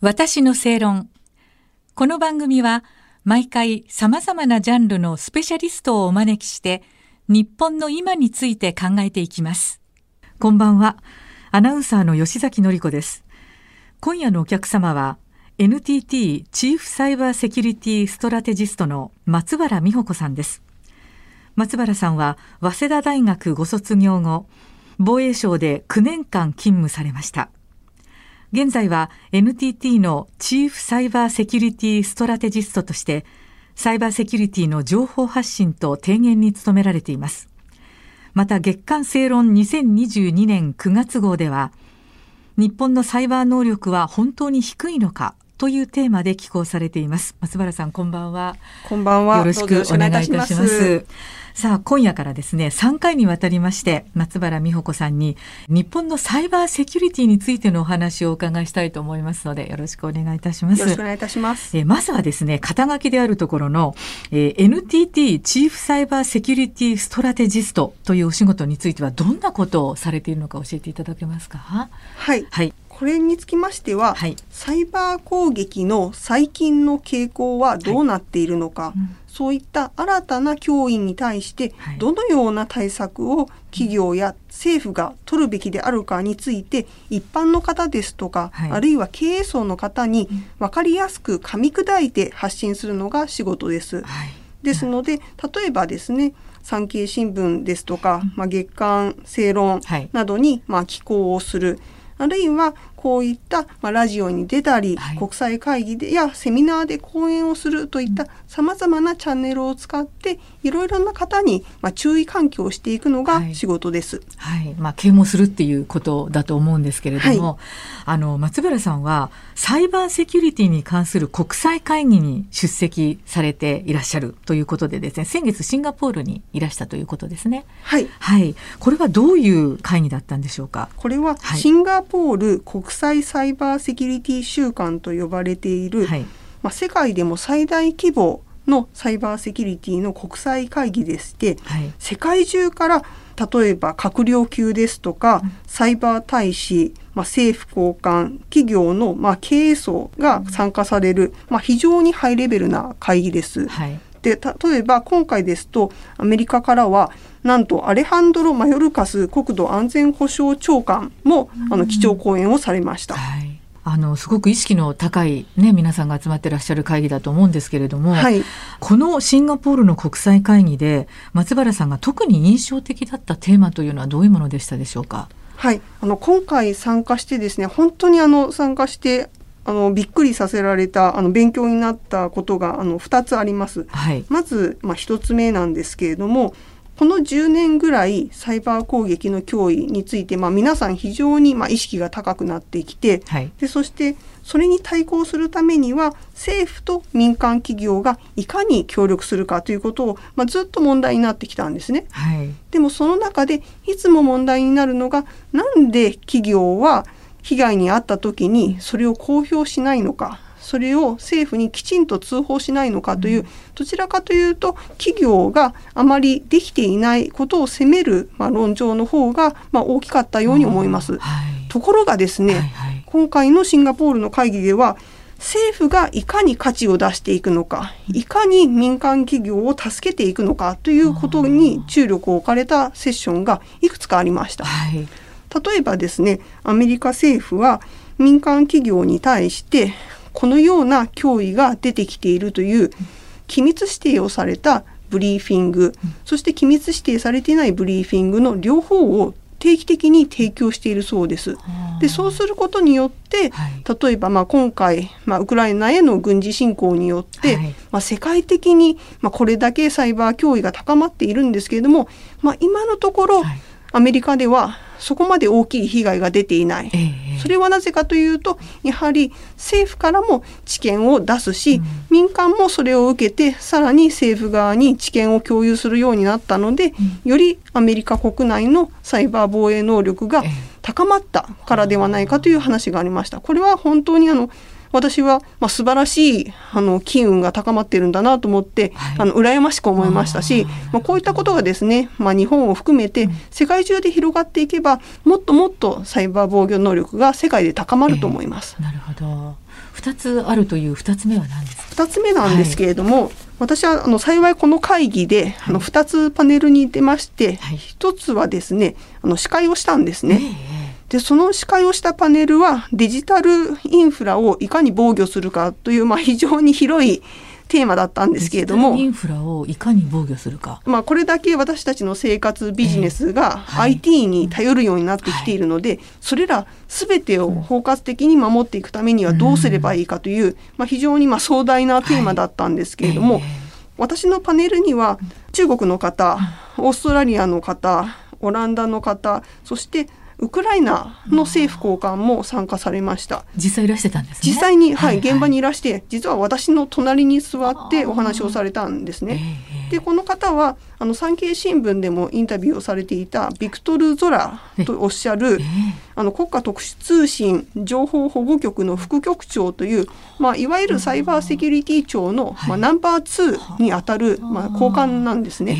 私の正論。この番組は毎回様々なジャンルのスペシャリストをお招きして日本の今について考えていきます。こんばんは。アナウンサーの吉崎のり子です。今夜のお客様は NTT チーフサイバーセキュリティストラテジストの松原美穂子さんです。松原さんは早稲田大学ご卒業後、防衛省で9年間勤務されました。現在は NTT のチーフサイバーセキュリティストラテジストとして、サイバーセキュリティの情報発信と提言に努められています。また月間正論2022年9月号では、日本のサイバー能力は本当に低いのかというテーマで寄稿されています。松原さん、こんばんは。こんばんは。よろしくお願いいたします。さあ、今夜からですね、3回にわたりまして、松原美穂子さんに、日本のサイバーセキュリティについてのお話をお伺いしたいと思いますので、よろしくお願いいたします。よろしくお願いいたします。えまずはですね、肩書きであるところの、えー、NTT チーフサイバーセキュリティストラテジストというお仕事については、どんなことをされているのか教えていただけますか？はい。はい。これにつきましては、はい、サイバー攻撃の最近の傾向はどうなっているのか、はい。うん。そういった新たな脅威に対してどのような対策を企業や政府が取るべきであるかについて一般の方ですとか、はい、あるいは経営層の方に分かりやすく噛み砕いて発信するのが仕事です。はい、ですので例えばですね産経新聞ですとか、まあ、月刊正論などに、まあ、寄稿をするあるいはこういった、まあ、ラジオに出たり、はい、国際会議でやセミナーで講演をするといったさまざまなチャンネルを使っていろいろな方に、まあ、注意喚起をしていくのが仕事です。はい、はい、まあ、啓蒙するっていうことだと思うんですけれども、はい、あの松原さんはサイバーセキュリティに関する国際会議に出席されていらっしゃるということでですね先月シンガポールにいらしたということですね。はい、はい、これはどういう会議だったんでしょうか？これはシンガポール国際サイバーセキュリティ週間と呼ばれている、はい、まあ、世界でも最大規模のサイバーセキュリティの国際会議でして、はい、世界中から例えば閣僚級ですとか、サイバー大使、まあ、政府高官、企業の、まあ、経営層が参加される、まあ、非常にハイレベルな会議です。はい、で例えば今回ですとアメリカからはなんとアレハンドロ・マヨルカス国土安全保障長官も、あの基調講演をされました。はいあのすごく意識の高い、ね、皆さんが集まってらっしゃる会議だと思うんですけれども、はい、このシンガポールの国際会議で松原さんが特に印象的だったテーマというのはどういうものでしたでしょうか？はい、あの今回参加してですね本当にあの参加してあのびっくりさせられたあの勉強になったことがあの2つあります。はい、まず、まあ、1つ目なんですけれどもこの10年ぐらいサイバー攻撃の脅威について、まあ、皆さん非常にまあ意識が高くなってきて、はい、でそしてそれに対抗するためには政府と民間企業がいかに協力するかということを、まあ、ずっと問題になってきたんですね。はい、でもその中でいつも問題になるのがなんで企業は被害に遭った時にそれを公表しないのかそれを政府にきちんと通報しないのかという、どちらかというと企業があまりできていないことを責める、まあ、論調の方が、まあ、大きかったように思います。はい、ところがですね、はいはい、今回のシンガポールの会議では政府がいかに価値を出していくのか、いかに民間企業を助けていくのかということに注力を置かれたセッションがいくつかありました。はい、例えばですね、アメリカ政府は民間企業に対してこのような脅威が出てきているという機密指定をされたブリーフィング、そして機密指定されていないブリーフィングの両方を定期的に提供しているそうです。でそうすることによって、例えばまあ今回、まあ、ウクライナへの軍事侵攻によって、はい、まあ、世界的にまあこれだけサイバー脅威が高まっているんですけれども、まあ、今のところ、はい、アメリカではそこまで大きい被害が出ていない、えー、それはなぜかというとやはり政府からも知見を出すし、うん、民間もそれを受けてさらに政府側に知見を共有するようになったので、うん、よりアメリカ国内のサイバー防衛能力が高まったからではないかという話がありました。これは本当にあの私は、まあ、素晴らしいあの機運が高まっているんだなと思って、はい、あの羨ましく思いましたし、まあ、こういったことがですね、まあ、日本を含めて世界中で広がっていけばもっともっとサイバー防御能力が世界で高まると思います。えー、なるほど。2つあるという2つ目は何ですか？2つ目なんですけれども、はい、私はあの幸いこの会議で、あの2つパネルに出まして、はい、1つはですねあの司会をしたんですね。でその司会をしたパネルはデジタルインフラをいかに防御するかという、まあ、非常に広いテーマだったんですけれども。インフラをいかに防御するか、まあ、これだけ私たちの生活ビジネスが IT に頼るようになってきているので、はい、それら全てを包括的に守っていくためにはどうすればいいかという、まあ、非常にまあ壮大なテーマだったんですけれども、私のパネルには中国の方オーストラリアの方オランダの方そしてウクライナの政府高官も参加されました。実際いらしてたんです、ね、実際に、はい、はい、現場にいらして、実は私の隣に座ってお話をされたんですね。で、この方は、あの産経新聞でもインタビューをされていたビクトル・ゾラとおっしゃる、あの国家特殊通信情報保護局の副局長という、まあ、いわゆるサイバーセキュリティ庁の、まあ、ナンバー2にあたる、まあ、高官なんですね。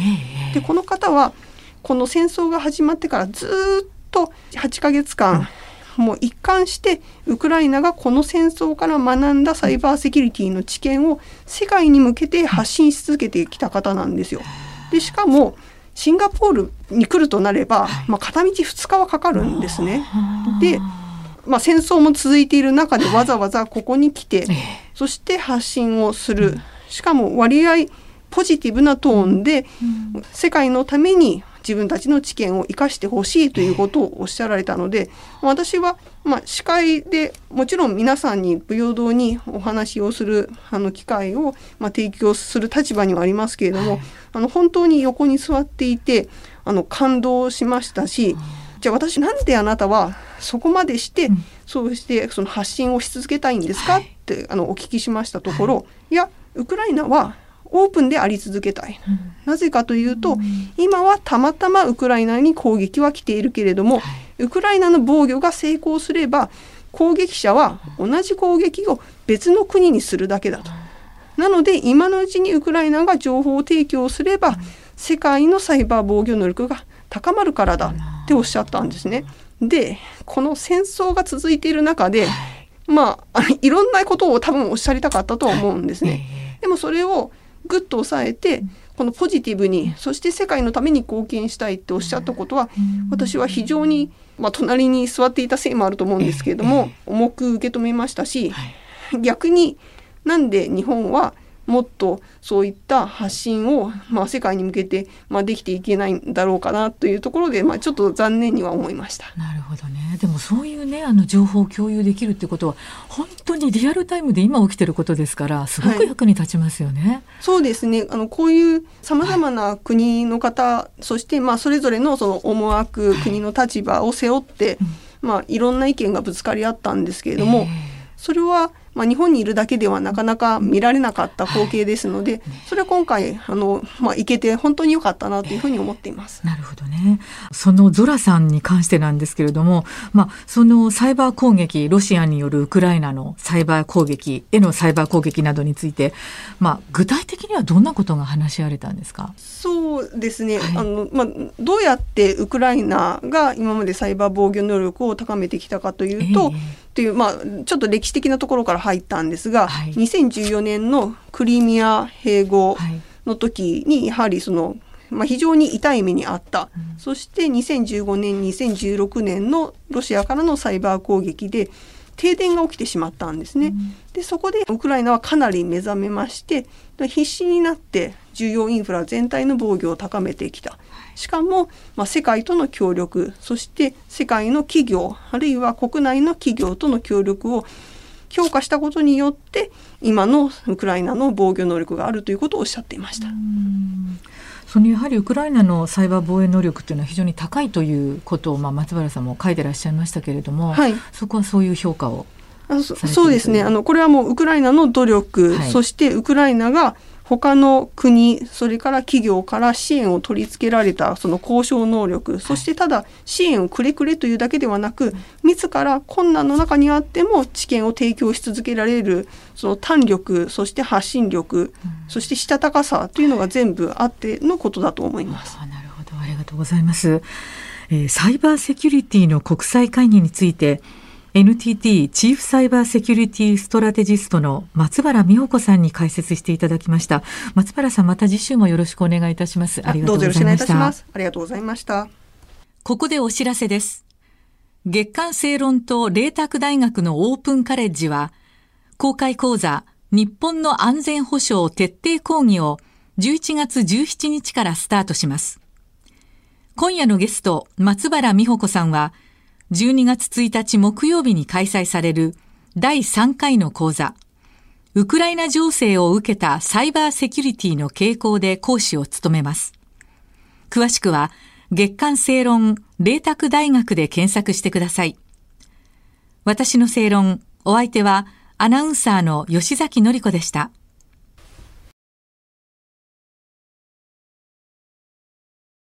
でこの方はこの戦争が始まってからずっと8ヶ月間、もう一貫してウクライナがこの戦争から学んだサイバーセキュリティの知見を世界に向けて発信し続けてきた方なんですよ。でしかもシンガポールに来るとなれば、まあ、片道2日はかかるんですね。で、まあ、戦争も続いている中でわざわざここに来てそして発信をする。しかも割合ポジティブなトーンで世界のために自分たちの知見を生かしてほしいということをおっしゃられたので私はまあ司会でもちろん皆さんに平等にお話をするあの機会をまあ提供する立場にはありますけれども、はい、あの本当に横に座っていてあの感動しましたし、じゃあ私なんであなたはそこまでして、うん、そうしてその発信をし続けたいんですか、はい、ってあのお聞きしましたところ、はい、いやウクライナはオープンであり続けたい、うん、なぜかというと、うん、今はたまたまウクライナに攻撃は来ているけれども、はい、ウクライナの防御が成功すれば攻撃者は同じ攻撃を別の国にするだけだと。なので今のうちにウクライナが情報提供すれば、世界のサイバー防御能力が高まるからだっておっしゃったんですね。でこの戦争が続いている中で、まあいろんなことを多分おっしゃりたかったとは思うんですね。でもそれをぐっと抑えてこのポジティブにそして世界のために貢献したいっておっしゃったことは私は非常に、まあ、隣に座っていたせいもあると思うんですけれども重く受け止めましたし逆になんで日本はもっとそういった発信を、まあ、世界に向けて、まあ、できていけないんだろうかなというところで、まあ、ちょっと残念には思いました。なるほどね。でもそういうねあの情報を共有できるってことは本当にリアルタイムで今起きてることですからすごく役に立ちますよね。はい、そうですね。あのこういうさまざまな国の方、はい、そしてまあそれぞれのその思惑、はい、国の立場を背負って、まあ、いろんな意見がぶつかり合ったんですけれども、えー、それはまあ、日本にいるだけではなかなか見られなかった光景ですので、それは今回あの、まあ、行けて本当に良かったなというふうに思っています。なるほどね。そのゾラさんに関してなんですけれども、まあ、そのサイバー攻撃、ロシアによるウクライナのサイバー攻撃へのサイバー攻撃などについて、まあ、具体的にはどんなことが話し合われたんですか？そうですね、はい、あのまあ、どうやってウクライナが今までサイバー防御能力を高めてきたかというと、えーという、まあ、ちょっと歴史的なところから入ったんですが、はい、2014年のクリミア併合の時に、やはりその、まあ、非常に痛い目にあった、うん、そして2015年2016年のロシアからのサイバー攻撃で停電が起きてしまったんですね。うん、でそこでウクライナはかなり目覚めまして必死になって重要インフラ全体の防御を高めてきた。しかも、まあ、世界との協力そして世界の企業あるいは国内の企業との協力を強化したことによって今のウクライナの防御能力があるということをおっしゃっていました。そのやはりウクライナのサイバー防衛能力というのは非常に高いということを、まあ、松原さんも書いてらっしゃいましたけれども、はい、そこはそういう評価をそうですね。あのこれはもうウクライナの努力、はい、そしてウクライナが他の国それから企業から支援を取り付けられたその交渉能力そしてただ支援をくれくれというだけではなく自ら困難の中にあっても知見を提供し続けられるその胆力そして発信力そしてしたたかさというのが全部あってのことだと思います。なるほど。ありがとうございます、えー、サイバーセキュリティの国際会議について NTT チーフサイバーセキュリティストラテジストの松原美穂子さんに解説していただきました。松原さんまた次週もよろしくお願いいたします。ありがとうございました。ありがとうございました。ここでお知らせです。月刊正論と麗澤大学のオープンカレッジは公開講座日本の安全保障徹底講義を11月17日からスタートします。今夜のゲスト、松原美穂子さんは、12月1日木曜日に開催される第3回の講座、ウクライナ情勢を受けたサイバーセキュリティの傾向で講師を務めます。詳しくは、月刊正論、麗澤大学で検索してください。私の正論、お相手は、アナウンサーの吉崎のり子でした。